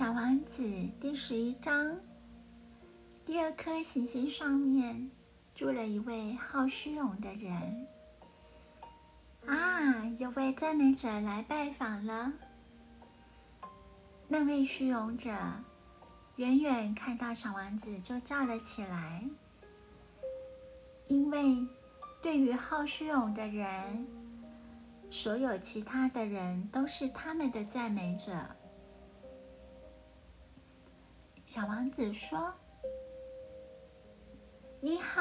小王子第十一章，第二颗行星上面住了一位好虚荣的人。啊，有位赞美者来拜访了。那位虚荣者远远看到小王子就叫了起来，因为对于好虚荣的人，所有其他的人都是他们的赞美者。小王子说：“你好，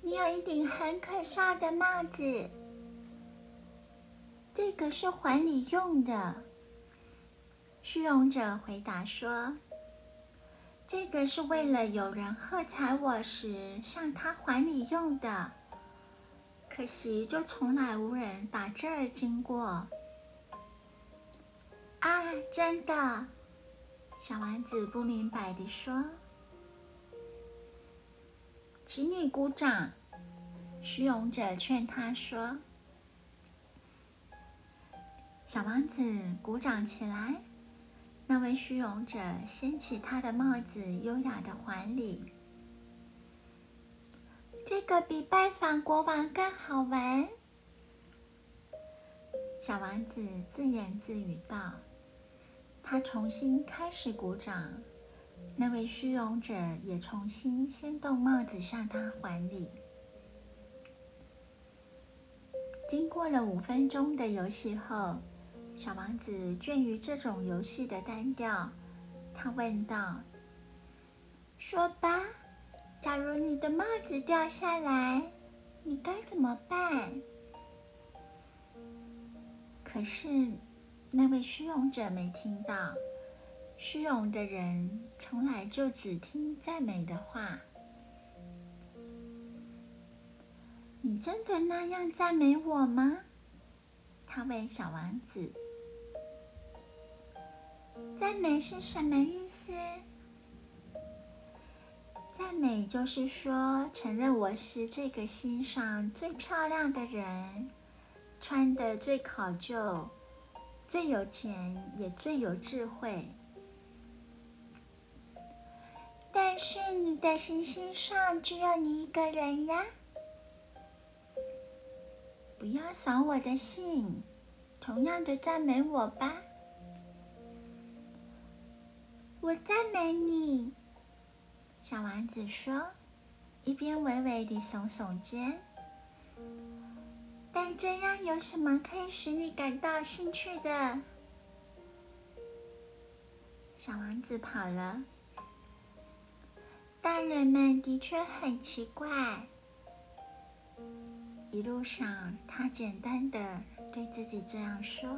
你有一顶很可笑的帽子。这个是还你用的。”虚荣者回答说：“这个是为了有人喝彩我时向他还礼用的。可惜，就从来无人打这儿经过。”啊，真的。小王子不明白地说：“请你鼓掌。”虚荣者劝他说：“小王子鼓掌起来。”那位虚荣者掀起他的帽子，优雅的还礼。这个比拜访国王更好玩。小王子自言自语道。他重新开始鼓掌，那位虚荣者也重新掀动帽子向他还礼。经过了五分钟的游戏后，小王子倦于这种游戏的单调，他问道：“说吧，假如你的帽子掉下来，你该怎么办？”可是。那位虚荣者没听到，虚荣的人从来就只听赞美的话。你真的那样赞美我吗？他问小王子。赞美是什么意思？赞美就是说，承认我是这个星上最漂亮的人，穿的最考究。最有钱也最有智慧，但是你的行星上只有你一个人呀！不要扫我的兴，同样的赞美我吧。我赞美你，小王子说，一边微微地耸耸肩。这样有什么可以使你感到兴趣的？小王子跑了。大人们的确很奇怪。一路上，他简单的对自己这样说。